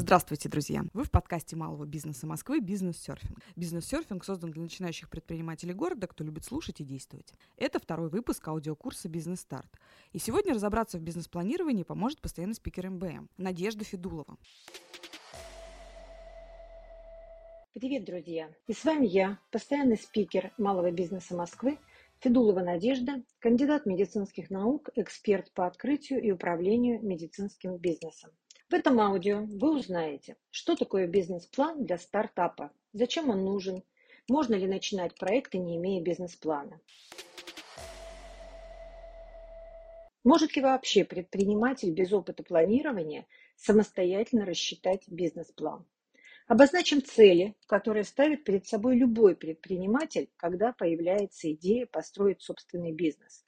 Здравствуйте, друзья! Вы в подкасте малого бизнеса Москвы «Бизнес-серфинг». Бизнес-серфинг создан для начинающих предпринимателей города, кто любит слушать и действовать. Это второй выпуск аудиокурса «Бизнес-старт». И сегодня разобраться в бизнес-планировании поможет постоянный спикер МБМ Надежда Федулова. Привет, друзья! И с вами я, постоянный спикер малого бизнеса Москвы, Федулова Надежда, кандидат медицинских наук, эксперт по открытию и управлению медицинским бизнесом. В этом аудио вы узнаете, что такое бизнес-план для стартапа, зачем он нужен, можно ли начинать проекты, не имея бизнес-плана. Может ли вообще предприниматель без опыта планирования самостоятельно рассчитать бизнес-план? Обозначим цели, которые ставит перед собой любой предприниматель, когда появляется идея построить собственный бизнес.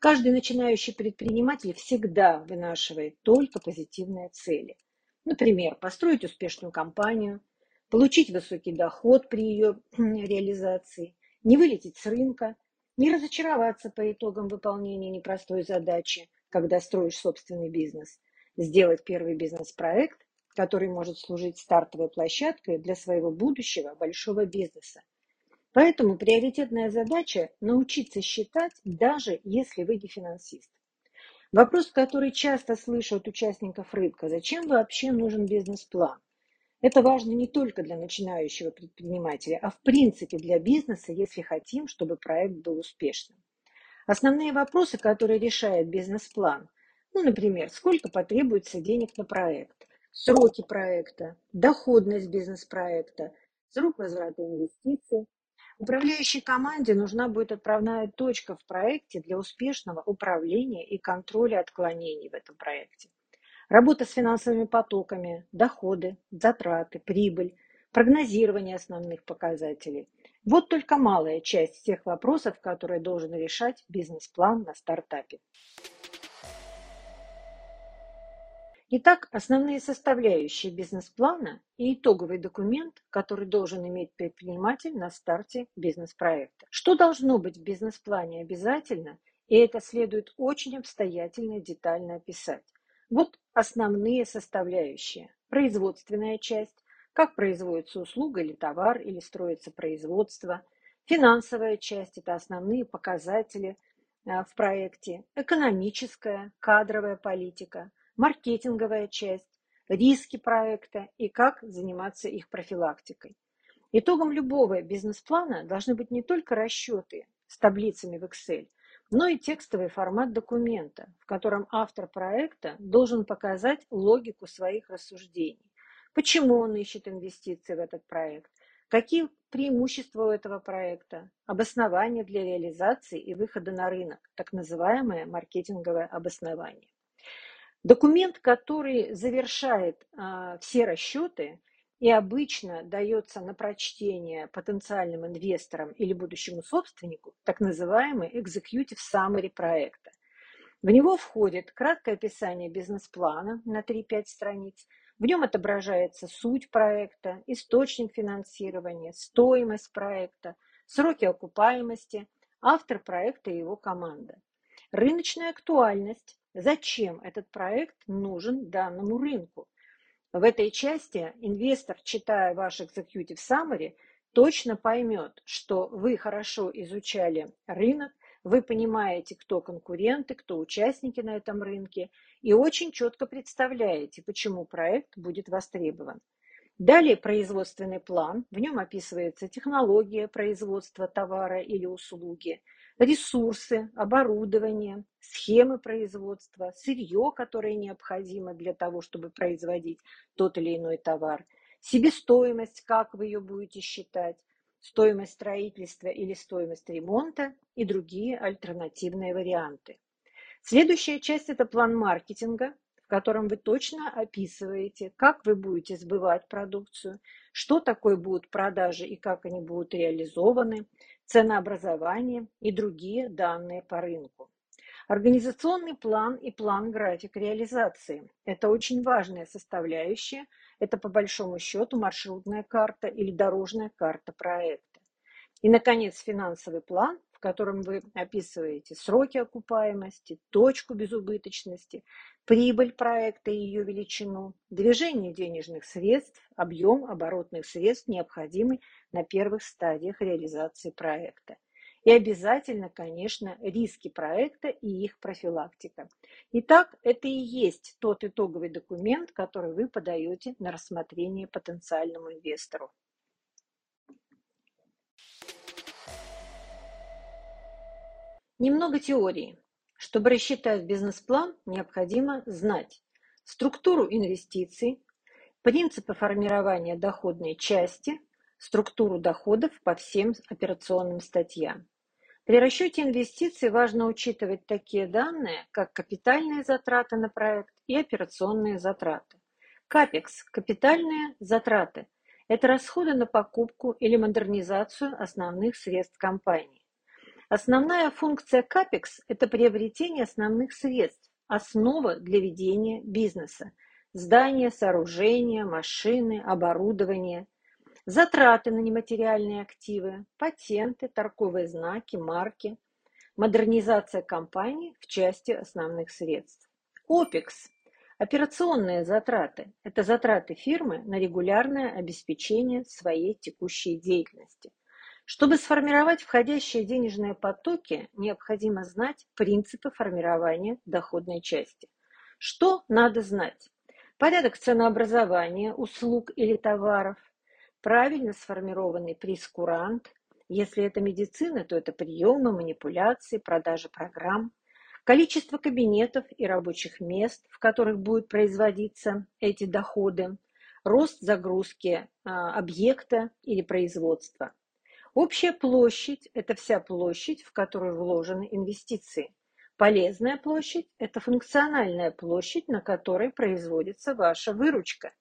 Каждый начинающий предприниматель всегда вынашивает только позитивные цели. Например, построить успешную компанию, получить высокий доход при ее реализации, не вылететь с рынка, не разочароваться по итогам выполнения непростой задачи, когда строишь собственный бизнес, сделать первый бизнес-проект, который может служить стартовой площадкой для своего будущего большого бизнеса, Поэтому приоритетная задача – научиться считать, даже если вы не финансист. Вопрос, который часто слышу от участников рынка – зачем вообще нужен бизнес-план? Это важно не только для начинающего предпринимателя, а в принципе для бизнеса, если хотим, чтобы проект был успешным. Основные вопросы, которые решает бизнес-план, ну, например, сколько потребуется денег на проект, сроки проекта, доходность бизнес-проекта, срок возврата инвестиций, Управляющей команде нужна будет отправная точка в проекте для успешного управления и контроля отклонений в этом проекте. Работа с финансовыми потоками, доходы, затраты, прибыль, прогнозирование основных показателей. Вот только малая часть тех вопросов, которые должен решать бизнес-план на стартапе. Итак, основные составляющие бизнес-плана и итоговый документ, который должен иметь предприниматель на старте бизнес-проекта. Что должно быть в бизнес-плане обязательно, и это следует очень обстоятельно и детально описать. Вот основные составляющие. Производственная часть, как производится услуга или товар, или строится производство. Финансовая часть – это основные показатели э, в проекте. Экономическая, кадровая политика – маркетинговая часть, риски проекта и как заниматься их профилактикой. Итогом любого бизнес-плана должны быть не только расчеты с таблицами в Excel, но и текстовый формат документа, в котором автор проекта должен показать логику своих рассуждений. Почему он ищет инвестиции в этот проект, какие преимущества у этого проекта, обоснование для реализации и выхода на рынок, так называемое маркетинговое обоснование. Документ, который завершает а, все расчеты и обычно дается на прочтение потенциальным инвесторам или будущему собственнику, так называемый executive summary проекта. В него входит краткое описание бизнес-плана на 3-5 страниц. В нем отображается суть проекта, источник финансирования, стоимость проекта, сроки окупаемости, автор проекта и его команда. Рыночная актуальность, Зачем этот проект нужен данному рынку? В этой части инвестор, читая ваш Executive Summary, точно поймет, что вы хорошо изучали рынок, вы понимаете, кто конкуренты, кто участники на этом рынке, и очень четко представляете, почему проект будет востребован. Далее производственный план. В нем описывается технология производства товара или услуги, ресурсы, оборудование, схемы производства, сырье, которое необходимо для того, чтобы производить тот или иной товар, себестоимость, как вы ее будете считать, стоимость строительства или стоимость ремонта и другие альтернативные варианты. Следующая часть – это план маркетинга, в котором вы точно описываете, как вы будете сбывать продукцию, что такое будут продажи и как они будут реализованы, ценообразование и другие данные по рынку. Организационный план и план-график реализации – это очень важная составляющая, это по большому счету маршрутная карта или дорожная карта проекта. И, наконец, финансовый план, в котором вы описываете сроки окупаемости, точку безубыточности, прибыль проекта и ее величину, движение денежных средств, объем оборотных средств, необходимый на первых стадиях реализации проекта. И обязательно, конечно, риски проекта и их профилактика. Итак, это и есть тот итоговый документ, который вы подаете на рассмотрение потенциальному инвестору. Немного теории. Чтобы рассчитать бизнес-план, необходимо знать структуру инвестиций, принципы формирования доходной части, структуру доходов по всем операционным статьям. При расчете инвестиций важно учитывать такие данные, как капитальные затраты на проект и операционные затраты. Капекс – капитальные затраты. Это расходы на покупку или модернизацию основных средств компании. Основная функция капекс – это приобретение основных средств, основа для ведения бизнеса. Здания, сооружения, машины, оборудование – затраты на нематериальные активы, патенты, торговые знаки, марки, модернизация компании в части основных средств. ОПЕКС – операционные затраты. Это затраты фирмы на регулярное обеспечение своей текущей деятельности. Чтобы сформировать входящие денежные потоки, необходимо знать принципы формирования доходной части. Что надо знать? Порядок ценообразования услуг или товаров, правильно сформированный прескурант. Если это медицина, то это приемы, манипуляции, продажа программ, количество кабинетов и рабочих мест, в которых будут производиться эти доходы, рост загрузки а, объекта или производства. Общая площадь – это вся площадь, в которую вложены инвестиции. Полезная площадь – это функциональная площадь, на которой производится ваша выручка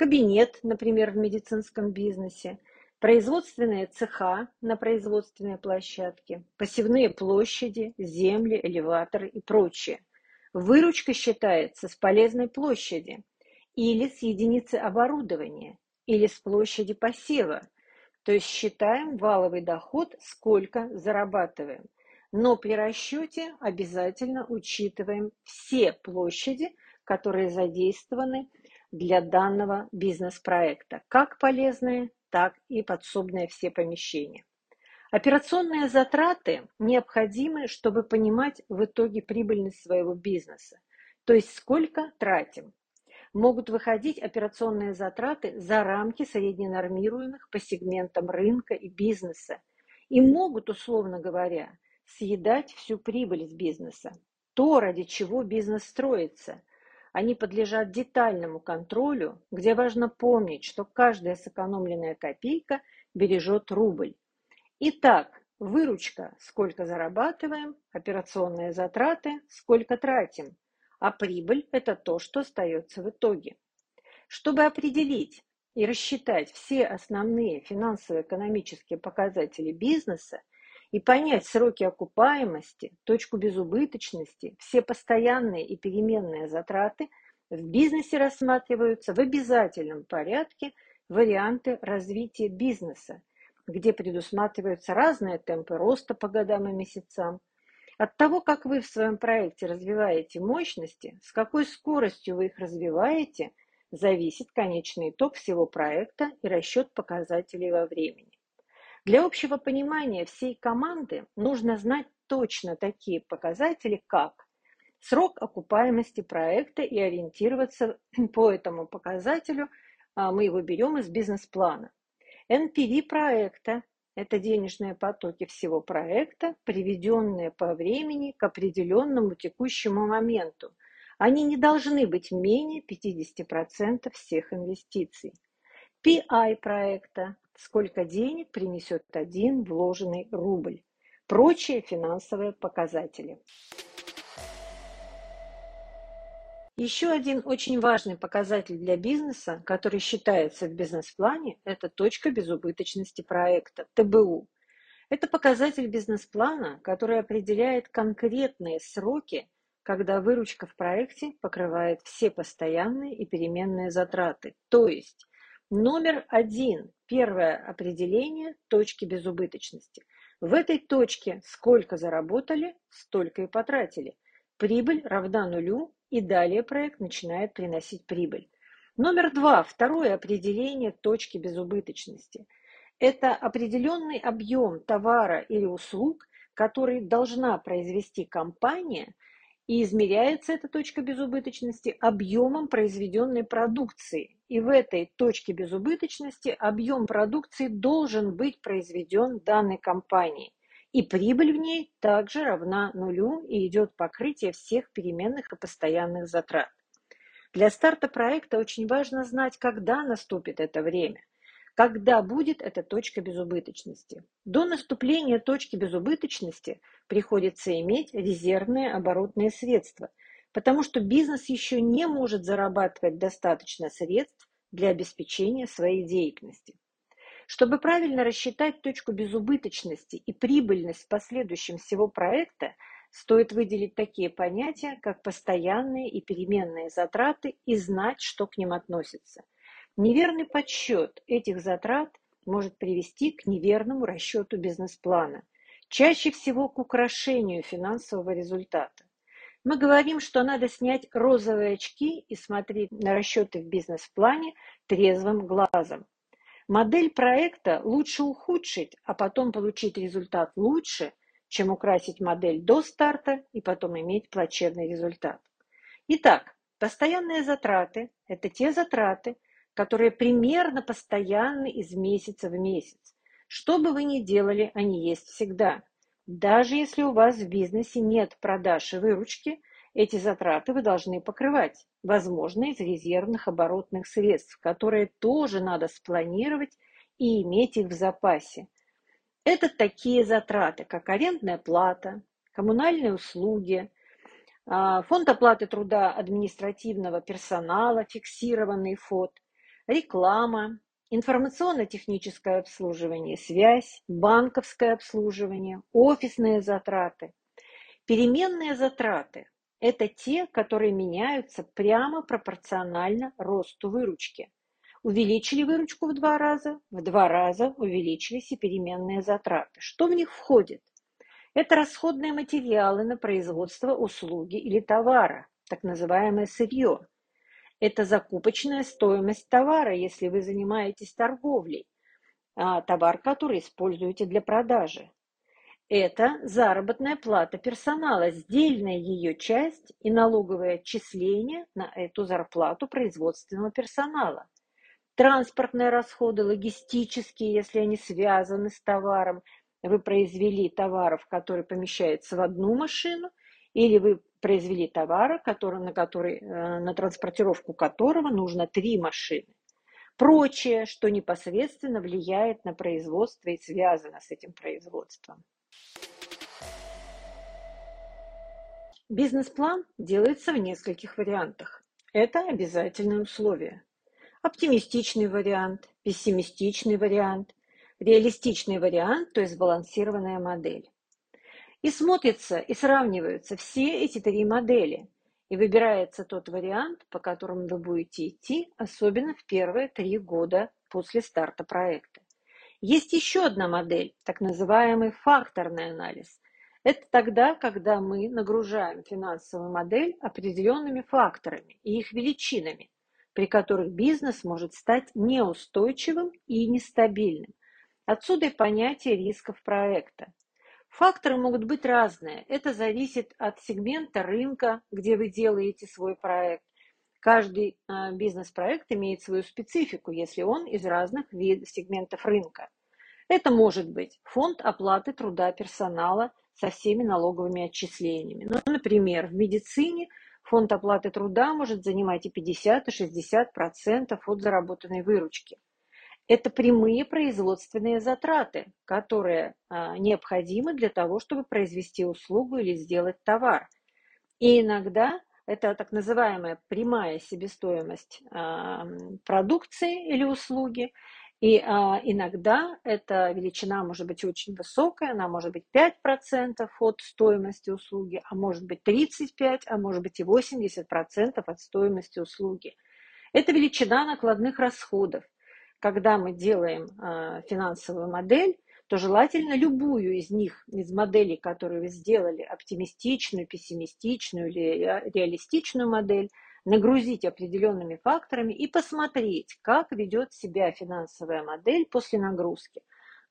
кабинет, например, в медицинском бизнесе, производственные цеха на производственной площадке, посевные площади, земли, элеваторы и прочее. Выручка считается с полезной площади или с единицы оборудования, или с площади посева. То есть считаем валовый доход, сколько зарабатываем. Но при расчете обязательно учитываем все площади, которые задействованы для данного бизнес-проекта, как полезные, так и подсобные все помещения. Операционные затраты необходимы, чтобы понимать в итоге прибыльность своего бизнеса, то есть сколько тратим. Могут выходить операционные затраты за рамки средненормируемых по сегментам рынка и бизнеса и могут, условно говоря, съедать всю прибыль с бизнеса, то, ради чего бизнес строится, они подлежат детальному контролю, где важно помнить, что каждая сэкономленная копейка бережет рубль. Итак, выручка – сколько зарабатываем, операционные затраты – сколько тратим, а прибыль – это то, что остается в итоге. Чтобы определить и рассчитать все основные финансово-экономические показатели бизнеса, и понять сроки окупаемости, точку безубыточности, все постоянные и переменные затраты в бизнесе рассматриваются в обязательном порядке варианты развития бизнеса, где предусматриваются разные темпы роста по годам и месяцам. От того, как вы в своем проекте развиваете мощности, с какой скоростью вы их развиваете, зависит конечный итог всего проекта и расчет показателей во времени. Для общего понимания всей команды нужно знать точно такие показатели, как срок окупаемости проекта и ориентироваться по этому показателю, а, мы его берем из бизнес-плана. NPV проекта – это денежные потоки всего проекта, приведенные по времени к определенному текущему моменту. Они не должны быть менее 50% всех инвестиций. PI проекта сколько денег принесет один вложенный рубль. Прочие финансовые показатели. Еще один очень важный показатель для бизнеса, который считается в бизнес-плане, это точка безубыточности проекта, ТБУ. Это показатель бизнес-плана, который определяет конкретные сроки, когда выручка в проекте покрывает все постоянные и переменные затраты, то есть Номер один. Первое определение точки безубыточности. В этой точке сколько заработали, столько и потратили. Прибыль равна нулю, и далее проект начинает приносить прибыль. Номер два. Второе определение точки безубыточности. Это определенный объем товара или услуг, который должна произвести компания, и измеряется эта точка безубыточности объемом произведенной продукции. И в этой точке безубыточности объем продукции должен быть произведен данной компанией. И прибыль в ней также равна нулю и идет покрытие всех переменных и постоянных затрат. Для старта проекта очень важно знать, когда наступит это время когда будет эта точка безубыточности. До наступления точки безубыточности приходится иметь резервные оборотные средства, потому что бизнес еще не может зарабатывать достаточно средств для обеспечения своей деятельности. Чтобы правильно рассчитать точку безубыточности и прибыльность в последующем всего проекта, стоит выделить такие понятия, как постоянные и переменные затраты и знать, что к ним относится – Неверный подсчет этих затрат может привести к неверному расчету бизнес-плана, чаще всего к украшению финансового результата. Мы говорим, что надо снять розовые очки и смотреть на расчеты в бизнес-плане трезвым глазом. Модель проекта лучше ухудшить, а потом получить результат лучше, чем украсить модель до старта и потом иметь плачевный результат. Итак, постоянные затраты – это те затраты, которые примерно постоянны из месяца в месяц. Что бы вы ни делали, они есть всегда. Даже если у вас в бизнесе нет продаж и выручки, эти затраты вы должны покрывать, возможно, из резервных оборотных средств, которые тоже надо спланировать и иметь их в запасе. Это такие затраты, как арендная плата, коммунальные услуги, а, фонд оплаты труда административного персонала, фиксированный фонд, реклама, информационно-техническое обслуживание, связь, банковское обслуживание, офисные затраты. Переменные затраты – это те, которые меняются прямо пропорционально росту выручки. Увеличили выручку в два раза, в два раза увеличились и переменные затраты. Что в них входит? Это расходные материалы на производство услуги или товара, так называемое сырье – это закупочная стоимость товара, если вы занимаетесь торговлей, а, товар, который используете для продажи. Это заработная плата персонала, сдельная ее часть и налоговое отчисление на эту зарплату производственного персонала. Транспортные расходы, логистические, если они связаны с товаром. Вы произвели товаров, который помещается в одну машину, или вы произвели товара, который, на, который, э, на транспортировку которого нужно три машины. Прочее, что непосредственно влияет на производство и связано с этим производством. Бизнес-план делается в нескольких вариантах. Это обязательное условие. Оптимистичный вариант, пессимистичный вариант, реалистичный вариант, то есть сбалансированная модель. И смотрятся и сравниваются все эти три модели. И выбирается тот вариант, по которому вы будете идти, особенно в первые три года после старта проекта. Есть еще одна модель, так называемый факторный анализ. Это тогда, когда мы нагружаем финансовую модель определенными факторами и их величинами, при которых бизнес может стать неустойчивым и нестабильным. Отсюда и понятие рисков проекта. Факторы могут быть разные. Это зависит от сегмента рынка, где вы делаете свой проект. Каждый а, бизнес-проект имеет свою специфику, если он из разных сегментов рынка. Это может быть фонд оплаты труда персонала со всеми налоговыми отчислениями. Ну, например, в медицине фонд оплаты труда может занимать и 50, и 60 процентов от заработанной выручки. Это прямые производственные затраты, которые а, необходимы для того, чтобы произвести услугу или сделать товар. И иногда это так называемая прямая себестоимость а, продукции или услуги. И а, иногда эта величина может быть очень высокая, она может быть 5% от стоимости услуги, а может быть 35%, а может быть и 80% от стоимости услуги. Это величина накладных расходов – когда мы делаем а, финансовую модель, то желательно любую из них, из моделей, которые вы сделали, оптимистичную, пессимистичную или реалистичную модель, нагрузить определенными факторами и посмотреть, как ведет себя финансовая модель после нагрузки.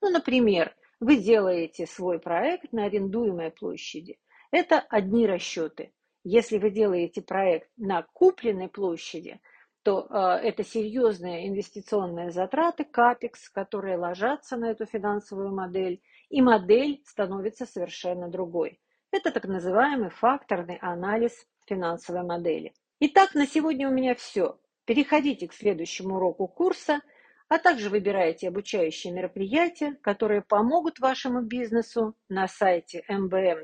Ну, например, вы делаете свой проект на арендуемой площади. Это одни расчеты. Если вы делаете проект на купленной площади, то э, это серьезные инвестиционные затраты, капекс, которые ложатся на эту финансовую модель, и модель становится совершенно другой. Это так называемый факторный анализ финансовой модели. Итак, на сегодня у меня все. Переходите к следующему уроку курса, а также выбирайте обучающие мероприятия, которые помогут вашему бизнесу на сайте mbm.mos.ru.